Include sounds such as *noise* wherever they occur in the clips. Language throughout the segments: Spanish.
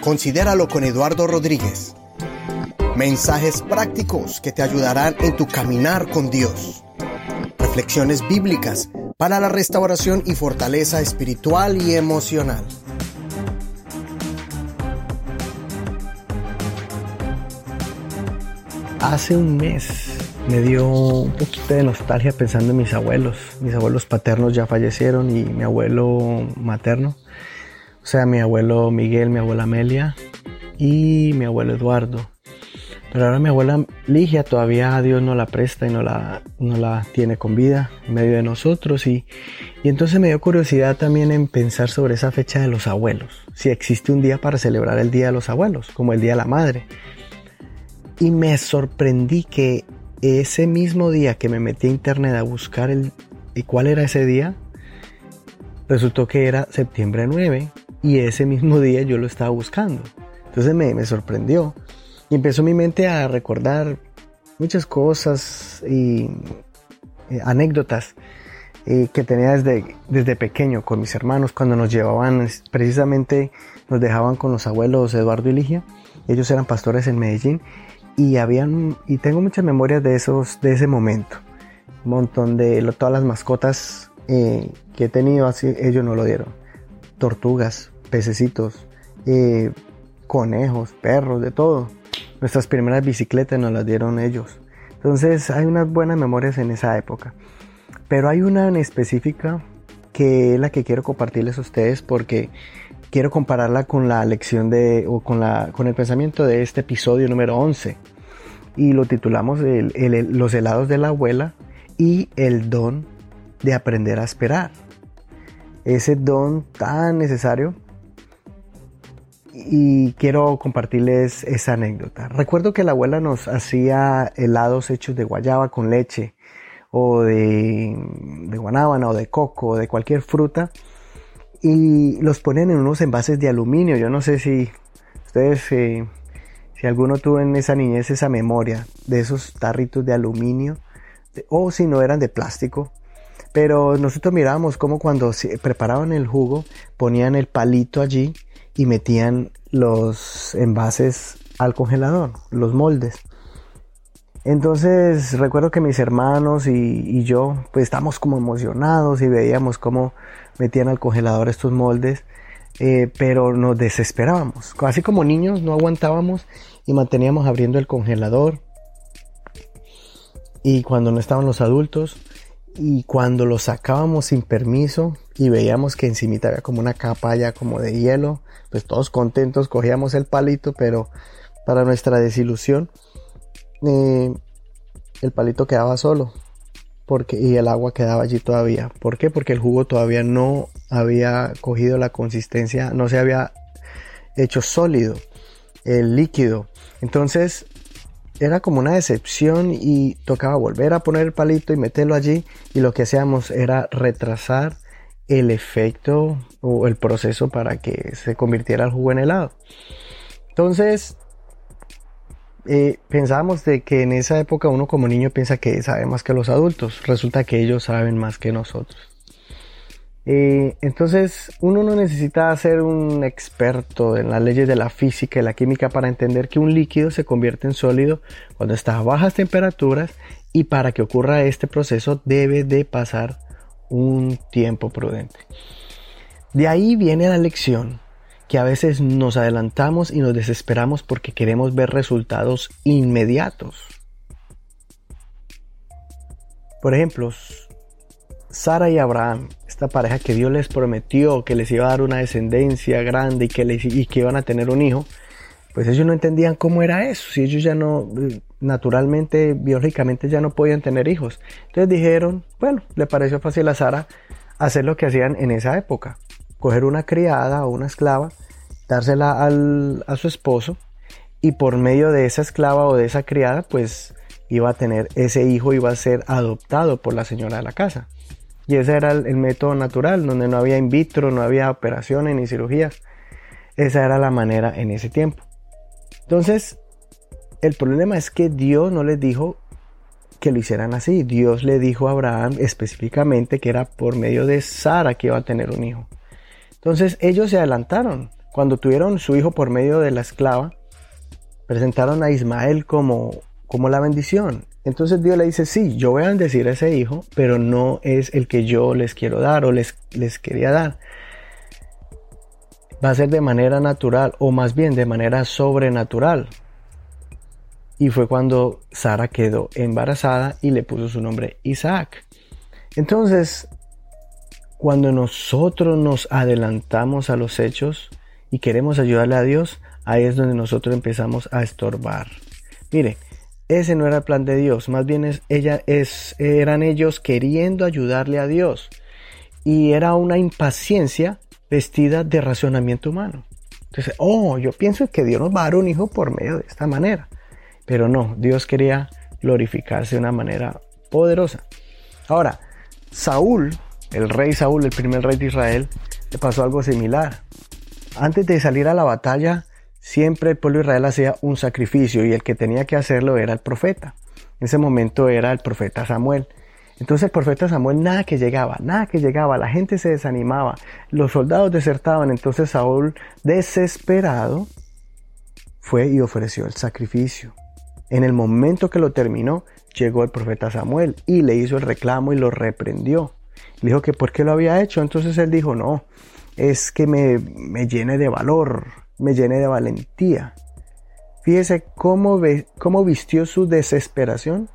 Considéralo con Eduardo Rodríguez. Mensajes prácticos que te ayudarán en tu caminar con Dios. Reflexiones bíblicas para la restauración y fortaleza espiritual y emocional. Hace un mes me dio un poquito de nostalgia pensando en mis abuelos. Mis abuelos paternos ya fallecieron y mi abuelo materno o sea, mi abuelo Miguel, mi abuela Amelia y mi abuelo Eduardo. Pero ahora mi abuela Ligia todavía Dios no la presta y no la, no la tiene con vida en medio de nosotros. Y, y entonces me dio curiosidad también en pensar sobre esa fecha de los abuelos. Si existe un día para celebrar el Día de los Abuelos, como el Día de la Madre. Y me sorprendí que ese mismo día que me metí a internet a buscar el, y cuál era ese día, resultó que era septiembre 9 y ese mismo *laughs* día yo lo estaba buscando. Entonces me, sorprendió y empezó mi mente a recordar muchas cosas y eh, anécdotas eh, que tenía desde, desde pequeño con mis hermanos cuando nos llevaban, precisamente nos dejaban con los abuelos Eduardo y Ligia. Ellos eran pastores en Medellín y habían y tengo muchas memorias de esos de ese momento. Un montón de todas las mascotas eh, que he tenido así ellos no lo dieron. Tortugas, pececitos, eh, conejos, perros, de todo. Nuestras primeras bicicletas nos las dieron ellos. Entonces hay unas buenas memorias en esa época. Pero hay una en específica que es la que quiero compartirles a ustedes porque quiero compararla con la lección de, o con, la, con el pensamiento de este episodio número 11. Y lo titulamos Los helados de la abuela y el don de aprender a esperar. Ese don tan necesario y quiero compartirles esa anécdota. Recuerdo que la abuela nos hacía helados hechos de guayaba con leche o de, de guanábana o de coco o de cualquier fruta y los ponen en unos envases de aluminio. Yo no sé si ustedes, eh, si alguno tuvo en esa niñez esa memoria de esos tarritos de aluminio o si no eran de plástico. Pero nosotros mirábamos como cuando preparaban el jugo ponían el palito allí y metían los envases al congelador, los moldes. Entonces recuerdo que mis hermanos y, yo pues estábamos como emocionados y veíamos cómo metían al congelador estos moldes, eh, pero nos desesperábamos. Así como niños no aguantábamos y manteníamos abriendo el congelador. Y cuando no estaban los adultos, y cuando lo sacábamos sin permiso y veíamos que encimita había como una capa ya como de hielo, pues todos contentos cogíamos el palito, pero para nuestra desilusión eh, el palito quedaba solo porque, y el agua quedaba allí todavía. ¿Por qué? Porque el jugo todavía no había cogido la consistencia, no se había hecho sólido, el líquido. Entonces era como una decepción y tocaba volver a poner el palito y meterlo allí y lo que hacíamos era retrasar el efecto o el proceso para que se convirtiera el jugo en helado. Entonces, eh, pensábamos de que en esa época uno como niño piensa que sabe más que los adultos. Resulta que ellos saben más que nosotros. Eh, entonces, uno no necesita ser un experto en las leyes de la física y la química para entender que un líquido se convierte en sólido cuando está a bajas temperaturas y para que ocurra este proceso debe de pasar un tiempo prudente. De ahí viene la lección que a veces nos adelantamos y nos desesperamos porque queremos ver resultados inmediatos. Por ejemplo, Sara y Abraham, esta pareja que Dios les prometió que les iba a dar una descendencia grande y que, iban a tener un hijo, pues ellos no entendían cómo era eso, si ellos ya no, naturalmente, biológicamente ya no podían tener hijos. Entonces dijeron, bueno, le pareció fácil a Sara hacer lo que hacían en esa época, coger una criada o una esclava, dársela al, a su esposo y por medio de esa esclava o de esa criada, pues iba a tener ese hijo, iba a ser adoptado por la señora de la casa. Y ese era el, método natural, donde no había in vitro, no había operaciones ni cirugías. Esa era la manera en ese tiempo. Entonces, el problema es que Dios no les dijo que lo hicieran así. Dios le dijo a Abraham específicamente que era por medio de Sara que iba a tener un hijo. Entonces ellos se adelantaron. Cuando tuvieron su hijo por medio de la esclava, presentaron a Ismael como, como la bendición. Entonces Dios le dice, sí, yo voy a bendecir a ese hijo, pero no es el que yo les quiero dar o les, les quería dar. Va a ser de manera natural o más bien de manera sobrenatural. Y fue cuando Sara quedó embarazada y le puso su nombre Isaac. Entonces, cuando nosotros nos adelantamos a los hechos y queremos ayudarle a Dios, ahí es donde nosotros empezamos a estorbar. Mire, ese no era el plan de Dios, más bien es, ella, es, eran ellos queriendo ayudarle a Dios. Y era una impaciencia vestida de razonamiento humano. Entonces, oh, yo pienso que Dios nos va a dar un hijo por medio de esta manera. Pero no, Dios quería glorificarse de una manera poderosa. Ahora, Saúl, el rey Saúl, el primer rey de Israel, le pasó algo similar. Antes de salir a la batalla, siempre el pueblo de Israel hacía un sacrificio y el que tenía que hacerlo era el profeta. En ese momento era el profeta Samuel. Entonces el profeta Samuel nada que llegaba, nada que llegaba, la gente se desanimaba, los soldados desertaban, entonces Saúl desesperado fue y ofreció el sacrificio. En el momento que lo terminó, llegó el profeta Samuel y le hizo el reclamo y lo reprendió. Le dijo que por qué lo había hecho. Entonces él dijo, no, es que me, me llene de valor, me llene de valentía. Fíjese cómo, ve, cómo vistió su desesperación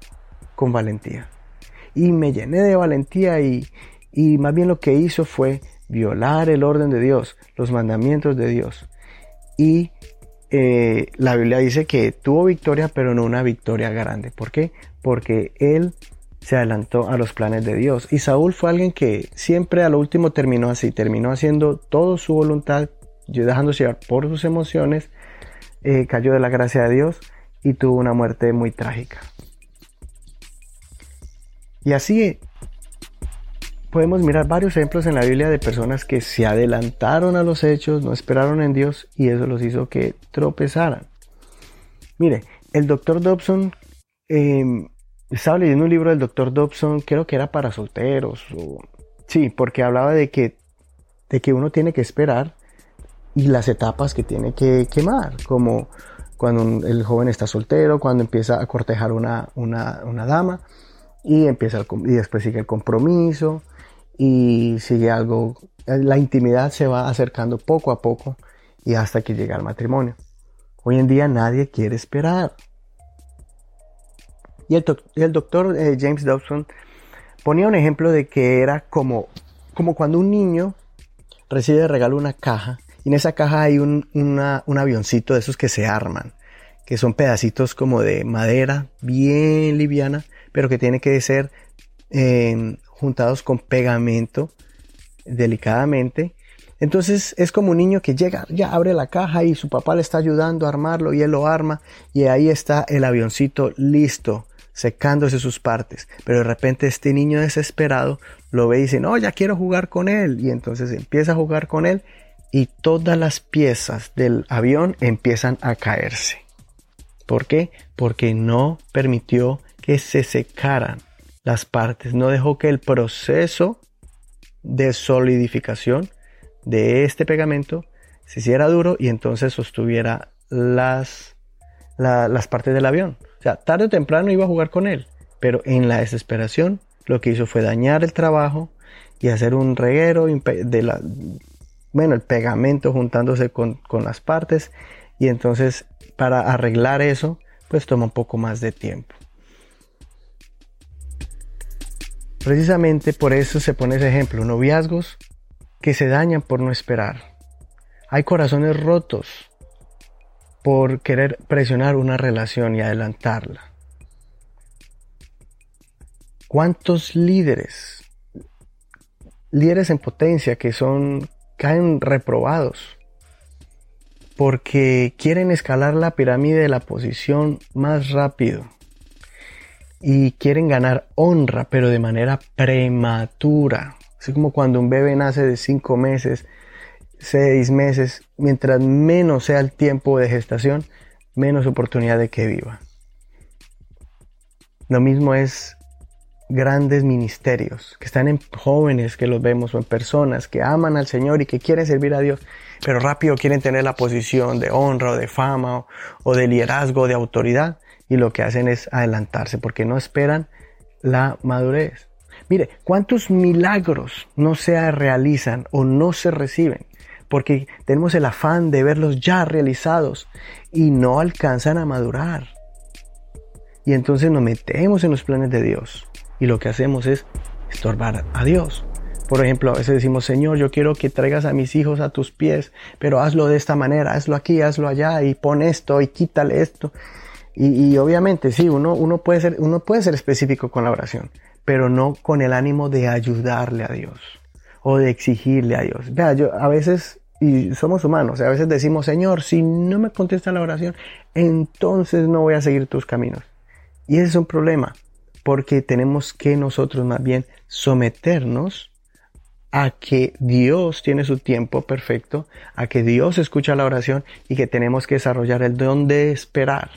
con valentía. Y me llené de valentía y, y más bien lo que hizo fue violar el orden de Dios, los mandamientos de Dios. Y eh, la Biblia dice que tuvo victoria, pero no una victoria grande. ¿Por qué? Porque él se adelantó a los planes de Dios. Y Saúl fue alguien que siempre a lo último terminó así, terminó haciendo todo su voluntad, dejándose llevar por sus emociones, eh, cayó de la gracia de Dios y tuvo una muerte muy trágica. Y así podemos mirar varios ejemplos en la Biblia de personas que se adelantaron a los hechos, no esperaron en Dios y eso los hizo que tropezaran. Mire, el doctor Dobson, em, estaba leyendo un libro del doctor Dobson, creo que era para solteros, sí, porque hablaba de que, de que uno tiene que esperar y las etapas que tiene que quemar, como cuando el joven está soltero, cuando empieza a cortejar una, una, una dama y empieza y después sigue el compromiso, y sigue algo, la intimidad se va acercando poco a poco y hasta que llega al matrimonio. Hoy en día nadie quiere esperar. Y el, doctor eh, James Dobson ponía un ejemplo de que era como, como cuando un niño recibe de regalo una caja y en esa caja hay un, un avioncito de esos que se arman, que son pedacitos como de madera bien liviana, pero que tiene que ser eh, juntados con pegamento delicadamente. Entonces es como un niño que llega, ya abre la caja y su papá le está ayudando a armarlo y él lo arma y ahí está el avioncito listo, secándose sus partes. Pero de repente este niño desesperado lo ve y dice, no, ya quiero jugar con él. Y entonces empieza a jugar con él y todas las piezas del avión empiezan a caerse. ¿Por qué? Porque no permitió que se secaran las partes, no dejó que el proceso de solidificación de este pegamento se hiciera duro y entonces sostuviera las, las partes del avión. Sea, tarde o temprano iba a jugar con él, pero en la desesperación lo que hizo fue dañar el trabajo y hacer un reguero bueno, el pegamento juntándose con, con las partes y entonces para arreglar eso pues toma un poco más de tiempo. Precisamente por eso se pone ese ejemplo, noviazgos que se dañan por no esperar. Hay corazones rotos por querer presionar una relación y adelantarla. ¿Cuántos líderes, líderes en potencia que son, caen reprobados porque quieren escalar la pirámide de la posición más rápido? y quieren ganar honra, pero de manera prematura. Así como cuando un bebé nace de cinco meses, seis meses, mientras menos sea el tiempo de gestación, menos oportunidad de que viva. Lo mismo es grandes ministerios, que están en jóvenes que los vemos o en personas que aman al Señor y que quieren servir a Dios, pero rápido quieren tener la posición de honra o de fama o, o de liderazgo o de autoridad y lo que hacen es adelantarse porque no esperan la madurez. Mire, ¿cuántos milagros no se realizan o no se reciben? Porque tenemos el afán de verlos ya realizados y no alcanzan a madurar. Y entonces nos metemos en los planes de Dios y lo que hacemos es estorbar a Dios. Por ejemplo, a veces decimos, Señor, yo quiero que traigas a mis hijos a tus pies, pero hazlo de esta manera, hazlo aquí, hazlo allá, y pon esto, y quítale esto. Y, obviamente, sí, uno, uno, puede ser, uno puede ser específico con la oración, pero no con el ánimo de ayudarle a Dios o de exigirle a Dios. Vea, yo a veces, y somos humanos, a veces decimos, Señor, si no me contesta la oración, entonces no voy a seguir tus caminos. Y ese es un problema, porque tenemos que nosotros más bien someternos a que Dios tiene su tiempo perfecto, a que Dios escucha la oración y que tenemos que desarrollar el don de esperar.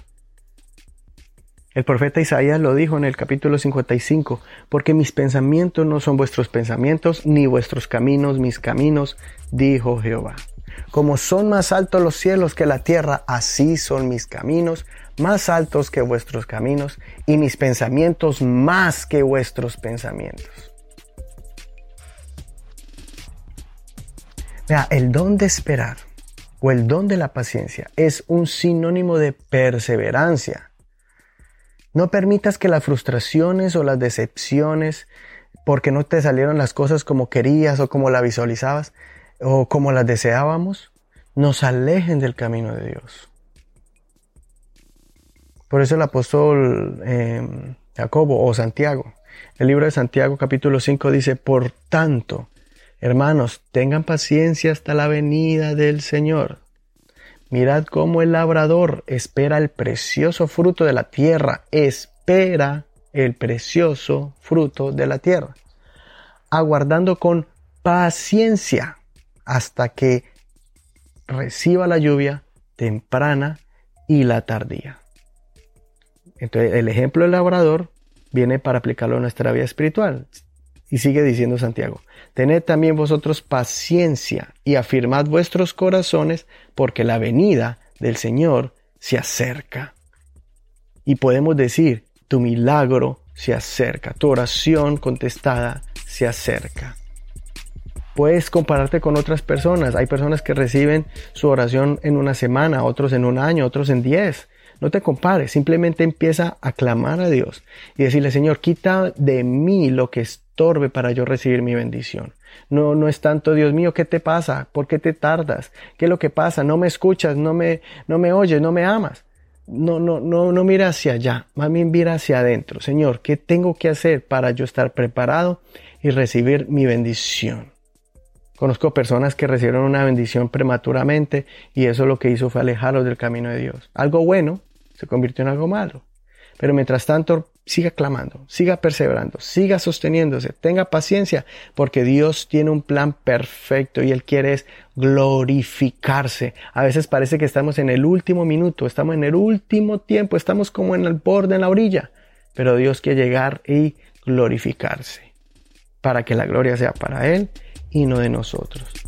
El profeta Isaías lo dijo en el capítulo 55, porque mis pensamientos no son vuestros pensamientos, ni vuestros caminos mis caminos, dijo Jehová. Como son más altos los cielos que la tierra, así son mis caminos, más altos que vuestros caminos y mis pensamientos más que vuestros pensamientos. Vea, el don de esperar o el don de la paciencia es un sinónimo de perseverancia. No permitas que las frustraciones o las decepciones, porque no te salieron las cosas como querías o como la visualizabas o como las deseábamos, nos alejen del camino de Dios. Por eso el apóstol em, Jacobo o Santiago, el libro de Santiago capítulo 5 dice, por tanto, hermanos, tengan paciencia hasta la venida del Señor. Mirad cómo el labrador espera el precioso fruto de la tierra, espera el precioso fruto de la tierra, aguardando con paciencia hasta que reciba la lluvia temprana y la tardía. Entonces, el ejemplo del labrador viene para aplicarlo a nuestra vida espiritual. Y sigue diciendo Santiago, tened también vosotros paciencia y afirmad vuestros corazones porque la venida del Señor se acerca. Y podemos decir, tu milagro se acerca, tu oración contestada se acerca. Puedes compararte con otras personas. Hay personas que reciben su oración en una semana, otros en un año, otros en diez. No te compares, simplemente empieza a clamar a Dios y decirle, Señor, quita de mí lo que estorbe para yo recibir mi bendición. No, no es tanto, Dios mío, ¿qué te pasa? ¿Por qué te tardas? ¿Qué es lo que pasa? No me escuchas, no me, no me oyes, no me amas. No, no, no, no mira hacia allá, más bien mira hacia adentro. Señor, ¿qué tengo que hacer para yo estar preparado y recibir mi bendición? Conozco personas que recibieron una bendición prematuramente y eso lo que hizo fue alejarlos del camino de Dios. Algo bueno, se convirtió en algo malo. Pero mientras tanto, siga clamando, siga perseverando, siga sosteniéndose, tenga paciencia, porque Dios tiene un plan perfecto y Él quiere glorificarse. A veces parece que estamos en el último minuto, estamos en el último tiempo, estamos como en el borde, en la orilla, pero Dios quiere llegar y glorificarse, para que la gloria sea para Él y no de nosotros.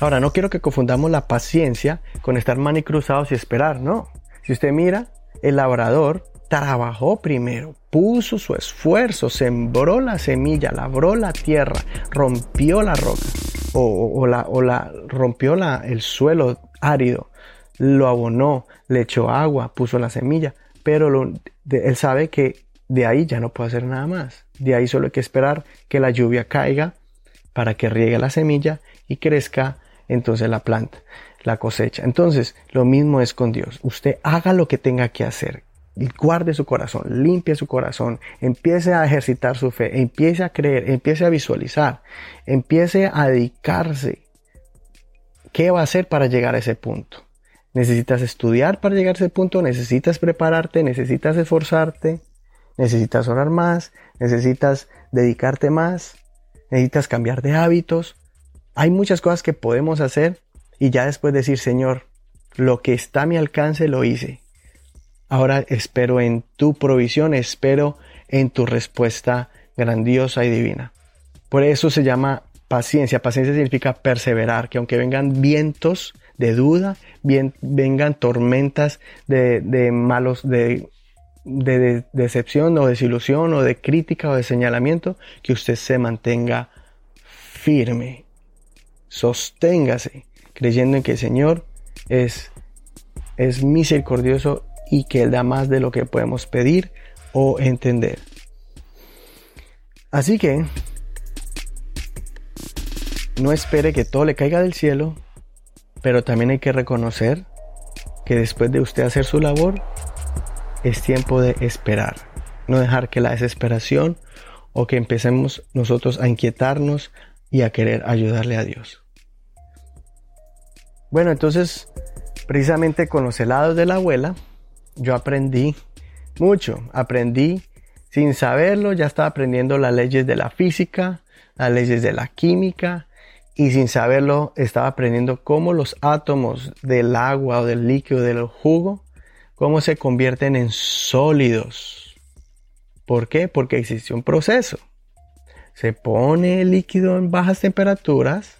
Ahora, no quiero que confundamos la paciencia con estar manicruzados y esperar, no. Si usted mira, el labrador trabajó primero, puso su esfuerzo, sembró la semilla, labró la tierra, rompió la roca o, la, o la, rompió la, el suelo árido, lo abonó, le echó agua, puso la semilla, pero él sabe que de ahí ya no puede hacer nada más. De ahí solo hay que esperar que la lluvia caiga para que riegue la semilla y crezca entonces la planta, la cosecha. Entonces, lo mismo es con Dios. Usted haga lo que tenga que hacer. Guarde su corazón, limpie su corazón, empiece a ejercitar su fe, empiece a creer, empiece a visualizar, empiece a dedicarse. ¿Qué va a hacer para llegar a ese punto? ¿Necesitas estudiar para llegar a ese punto? ¿Necesitas prepararte? ¿Necesitas esforzarte? ¿Necesitas orar más? ¿Necesitas dedicarte más? ¿Necesitas cambiar de hábitos? Hay muchas cosas que podemos hacer y ya después decir, Señor, lo que está a mi alcance lo hice. Ahora espero en tu provisión, espero en tu respuesta grandiosa y divina. Por eso se llama paciencia. Paciencia significa perseverar, que aunque vengan vientos de duda, vengan tormentas de, malos, de, de, decepción o desilusión o de crítica o de señalamiento, que usted se mantenga firme, sosténgase, creyendo en que el Señor es, es misericordioso y que Él da más de lo que podemos pedir o entender. Así que no espere que todo le caiga del cielo, pero también hay que reconocer que después de usted hacer su labor, es tiempo de esperar. No dejar que la desesperación o que empecemos nosotros a inquietarnos y a querer ayudarle a Dios. Bueno, entonces, precisamente con los helados de la abuela, yo aprendí mucho. Aprendí sin saberlo, ya estaba aprendiendo las leyes de la física, las leyes de la química, y sin saberlo estaba aprendiendo cómo los átomos del agua o del líquido del jugo, cómo se convierten en sólidos. ¿Por qué? Porque existe un proceso. Se pone el líquido en bajas temperaturas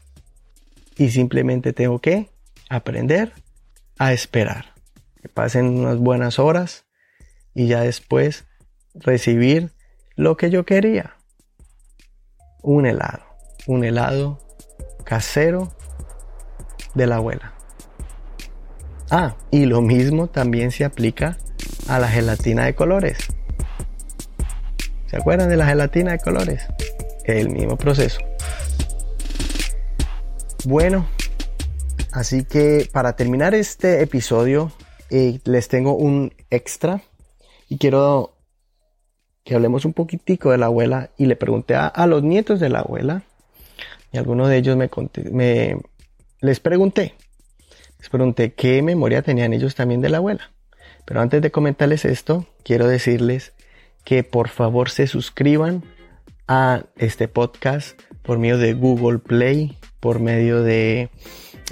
y simplemente tengo que aprender a esperar que pasen unas buenas horas y ya después recibir lo que yo quería. Un helado, un helado casero de la abuela. Ah, y lo mismo también se aplica a la gelatina de colores. ¿Se acuerdan de la gelatina de colores? El mismo proceso. Bueno, así que para terminar este episodio les tengo un extra y quiero que hablemos un poquitico de la abuela y le pregunté a, los nietos de la abuela y algunos de ellos me, me les pregunté les pregunté qué memoria tenían ellos también de la abuela pero antes de comentarles esto quiero decirles que por favor se suscriban a este podcast por medio de Google Play por medio de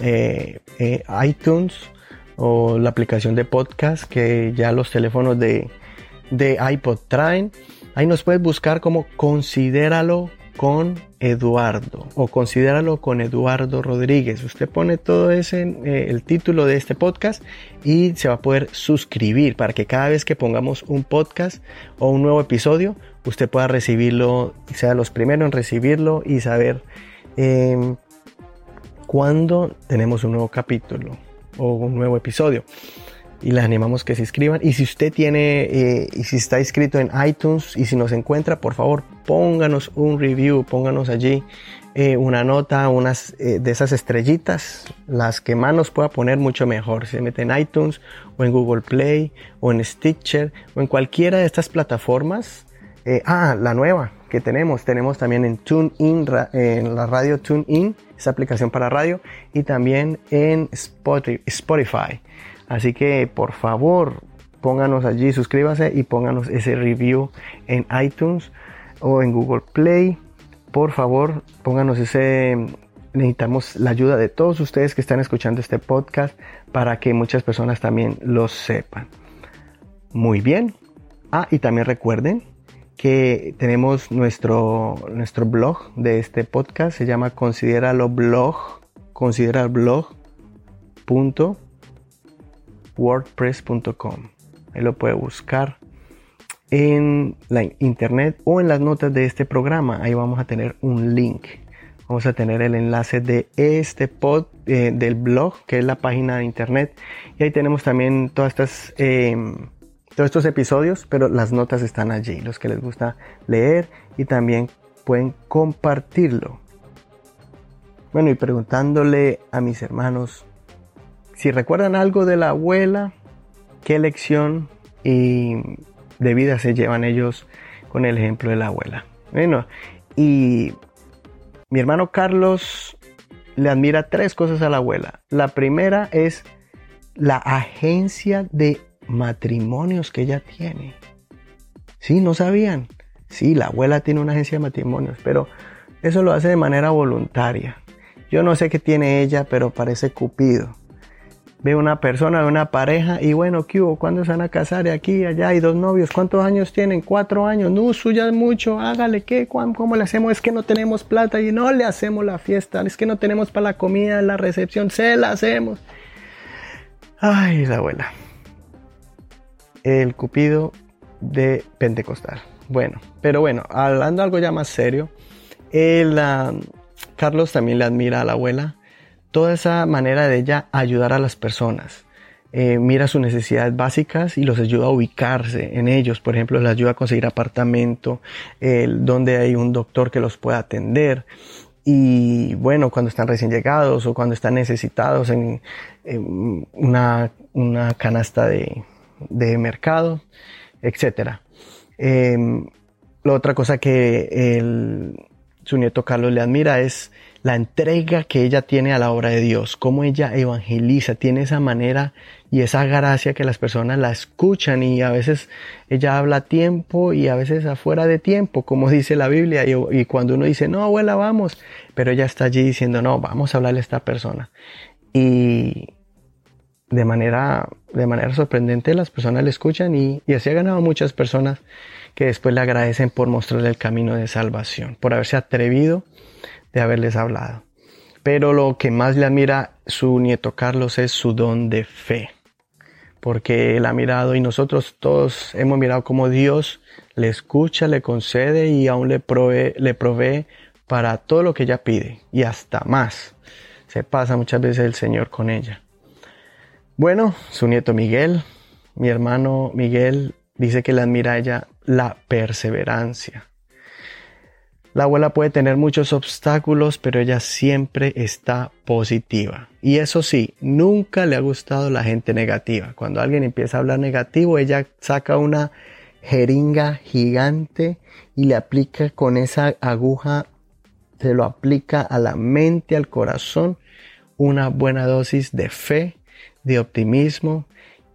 eh, eh, iTunes o la aplicación de podcast que ya los teléfonos de, de iPod traen. Ahí nos puedes buscar como Considéralo con Eduardo o Considéralo con Eduardo Rodríguez. Usted pone todo ese, eh, el título de este podcast y se va a poder suscribir para que cada vez que pongamos un podcast o un nuevo episodio, usted pueda recibirlo sea los primeros en recibirlo y saber eh, cuándo tenemos un nuevo capítulo o un nuevo episodio. Y les animamos que se inscriban. Y si usted tiene, eh, y si está inscrito en iTunes y si nos encuentra, por favor, pónganos un review, pónganos allí eh, una nota, unas eh, de esas estrellitas, las que más nos pueda poner mucho mejor. Se mete en iTunes o en Google Play o en Stitcher o en cualquiera de estas plataformas. Ah, la nueva que tenemos, tenemos también en TuneIn, en la radio TuneIn esa aplicación para radio y también en Spotify. Así que por favor, pónganos allí, suscríbase y pónganos ese review en iTunes o en Google Play. Por favor, pónganos ese necesitamos la ayuda de todos ustedes que están escuchando este podcast para que muchas personas también lo sepan. Muy bien. Ah, y también recuerden que tenemos nuestro, nuestro blog de este podcast, se llama Consideralo Blog, consideralblog.wordpress.com. Ahí lo puede buscar en la internet o en las notas de este programa. Ahí vamos a tener un link. Vamos a tener el enlace de este pod eh, del blog, que es la página de internet. Y ahí tenemos también todas estas em, todos estos episodios, pero las notas están allí, los que les gusta leer y también pueden compartirlo. Bueno, y preguntándole a mis hermanos si recuerdan algo de la abuela, qué lección y de vida se llevan ellos con el ejemplo de la abuela. Bueno, y mi hermano Carlos le admira tres cosas a la abuela. La primera es la agencia de matrimonios que ella tiene. Sí, no sabían. Sí, la abuela tiene una agencia de matrimonios, pero eso lo hace de manera voluntaria. Yo no sé qué tiene ella, pero parece cupido. ve una persona, ve una pareja y bueno, ¿qué hubo? ¿Cuándo se van a casar? Aquí, allá, hay dos novios. ¿Cuántos años tienen? Cuatro años. No, suya es mucho. Hágale, ¿qué? ¿Cómo le hacemos? Es que no tenemos plata y no le hacemos la fiesta. Es que no tenemos para la comida, la recepción. Se la hacemos. Ay, la abuela. El cupido de Pentecostal. Bueno, pero bueno, hablando algo ya más serio, el, ah, Carlos también le admira a la abuela toda esa manera de ella ayudar a las personas. Eh, mira sus necesidades básicas y los ayuda a ubicarse en ellos. Por ejemplo, les ayuda a conseguir apartamento, donde hay un doctor que los pueda atender. Y bueno, cuando están recién llegados o cuando están necesitados en, una, canasta de, mercado, etc. Em, la otra cosa que su nieto Carlos le admira es la entrega que ella tiene a la obra de Dios, cómo ella evangeliza, tiene esa manera y esa gracia que las personas la escuchan y a veces ella habla a tiempo y a veces afuera de tiempo, como *laughs* dice la Biblia, y, cuando uno dice, no, abuela, vamos, pero ella está allí diciendo, no, vamos a hablarle a esta persona. Y de manera, de manera sorprendente las personas le escuchan y, y así ha ganado muchas personas que después le agradecen por mostrarle el camino de salvación, por haberse atrevido de haberles hablado. Pero lo que más le admira su nieto Carlos es su don de fe. Porque él ha mirado y nosotros todos hemos mirado cómo Dios le escucha, le concede y aún le provee, le provee para todo lo que ella pide y hasta más. Se pasa muchas veces el Señor con ella. Bueno, su nieto Miguel, mi hermano Miguel, dice que le admira a ella la perseverancia. La abuela puede tener muchos obstáculos, pero ella siempre está positiva. Y eso sí, nunca le ha gustado la gente negativa. Cuando alguien empieza a hablar negativo, ella saca una jeringa gigante y le aplica con esa aguja, se lo aplica a la mente, al corazón, una buena dosis de fe, de optimismo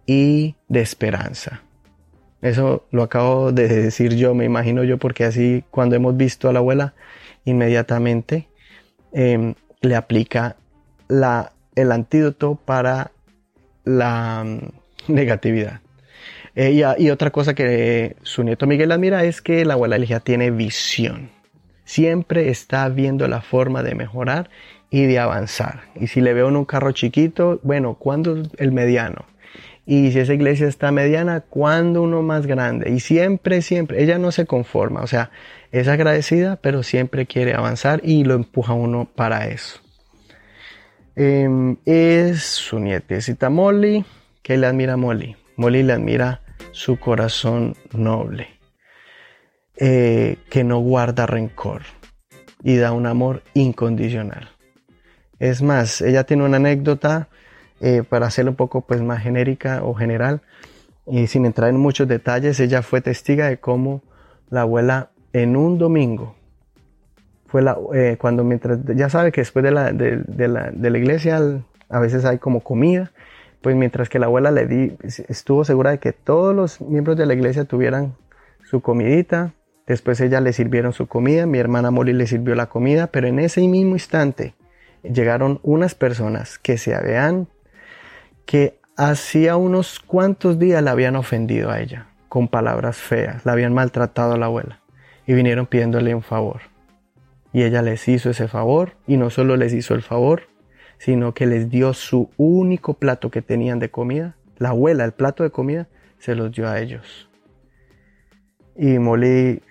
y de esperanza. Eso lo acabo de decir yo, me imagino yo, porque así cuando hemos visto a la abuela, inmediatamente em, le aplica el antídoto para la mm, *laughs* negatividad. Eh, y, otra cosa que su nieto Miguel admira es que la abuela Ligia tiene visión. Siempre está viendo la forma de mejorar y de avanzar. Y si le veo en un carro chiquito, bueno, ¿cuándo el mediano? Y si esa iglesia está mediana, ¿cuándo uno más grande? Y siempre, siempre, ella no se conforma, o sea, es agradecida, pero siempre quiere avanzar y lo empuja uno para eso. Em, es su nietecita Molly, que le admira a Molly. Molly le admira su corazón noble, eh, que no guarda rencor y da un amor incondicional. Es más, ella tiene una anécdota eh, para hacerlo un poco pues, más genérica o general, y sin entrar en muchos detalles, ella fue testiga de cómo la abuela en un domingo, fue la, eh, cuando mientras, ya sabe que después de la, de, la, de la iglesia a veces hay como comida, pues mientras que la abuela le di, estuvo segura de que todos los miembros de la iglesia tuvieran su comidita, después ella le sirvieron su comida, mi hermana Molly le sirvió la comida, pero en ese mismo instante llegaron unas personas que se habían que hacía unos cuantos días la habían ofendido a ella con palabras feas, la habían maltratado a la abuela y vinieron pidiéndole un favor. Y ella les hizo ese favor y no solo les hizo el favor, sino que les dio su único plato que tenían de comida. La abuela, el plato de comida, se los dio a ellos. Y Molly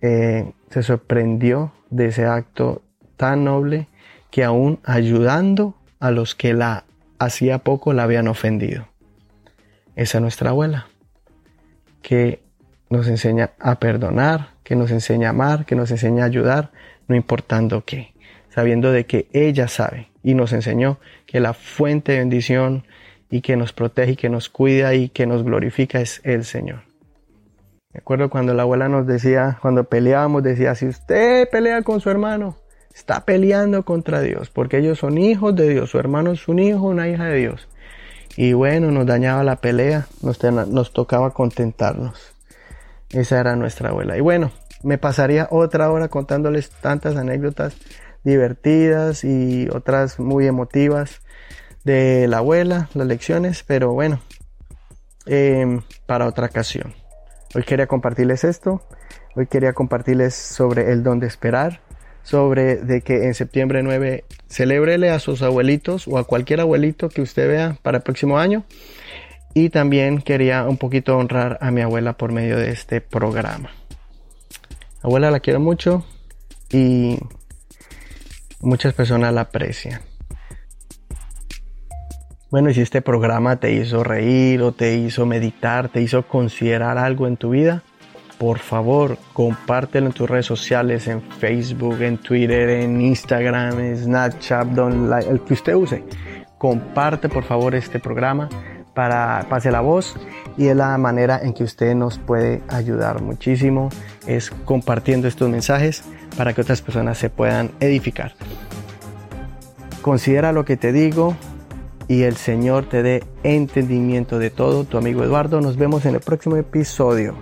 eh, se sorprendió de ese acto tan noble que aún ayudando a los que la hacía poco la habían ofendido. Esa es nuestra abuela, que nos enseña a perdonar, que nos enseña a amar, que nos enseña a ayudar, no importando qué, sabiendo de que ella sabe y nos enseñó que la fuente de bendición y que nos protege y que nos cuida y que nos glorifica es el Señor. Me acuerdo cuando la abuela nos decía, cuando peleábamos, decía, si usted pelea con su hermano, está peleando contra Dios, porque ellos son hijos de Dios, su hermano es un hijo, una hija de Dios. Y bueno, nos dañaba la pelea, nos, tocaba contentarnos. Esa era nuestra abuela. Y bueno, me pasaría otra hora contándoles tantas anécdotas divertidas y otras muy emotivas de la abuela, las lecciones, pero bueno, em, para otra ocasión. Hoy quería compartirles esto, hoy quería compartirles sobre el don de esperar, sobre de que en septiembre 9 celébrele a sus abuelitos o a cualquier abuelito que usted vea para el próximo año. Y también quería un poquito honrar a mi abuela por medio de este programa. Abuela la quiero mucho y muchas personas la aprecian. Bueno, y si este programa te hizo reír o te hizo meditar, te hizo considerar algo en tu vida, por favor, compártelo en tus redes sociales, en Facebook, en Twitter, en Instagram, en Snapchat, el que usted use. Comparte por favor este programa para pase la voz y es la manera en que usted nos puede ayudar muchísimo es compartiendo estos mensajes para que otras personas se puedan edificar. Considera lo que te digo y el Señor te dé entendimiento de todo. Tu amigo Eduardo, nos vemos en el próximo episodio.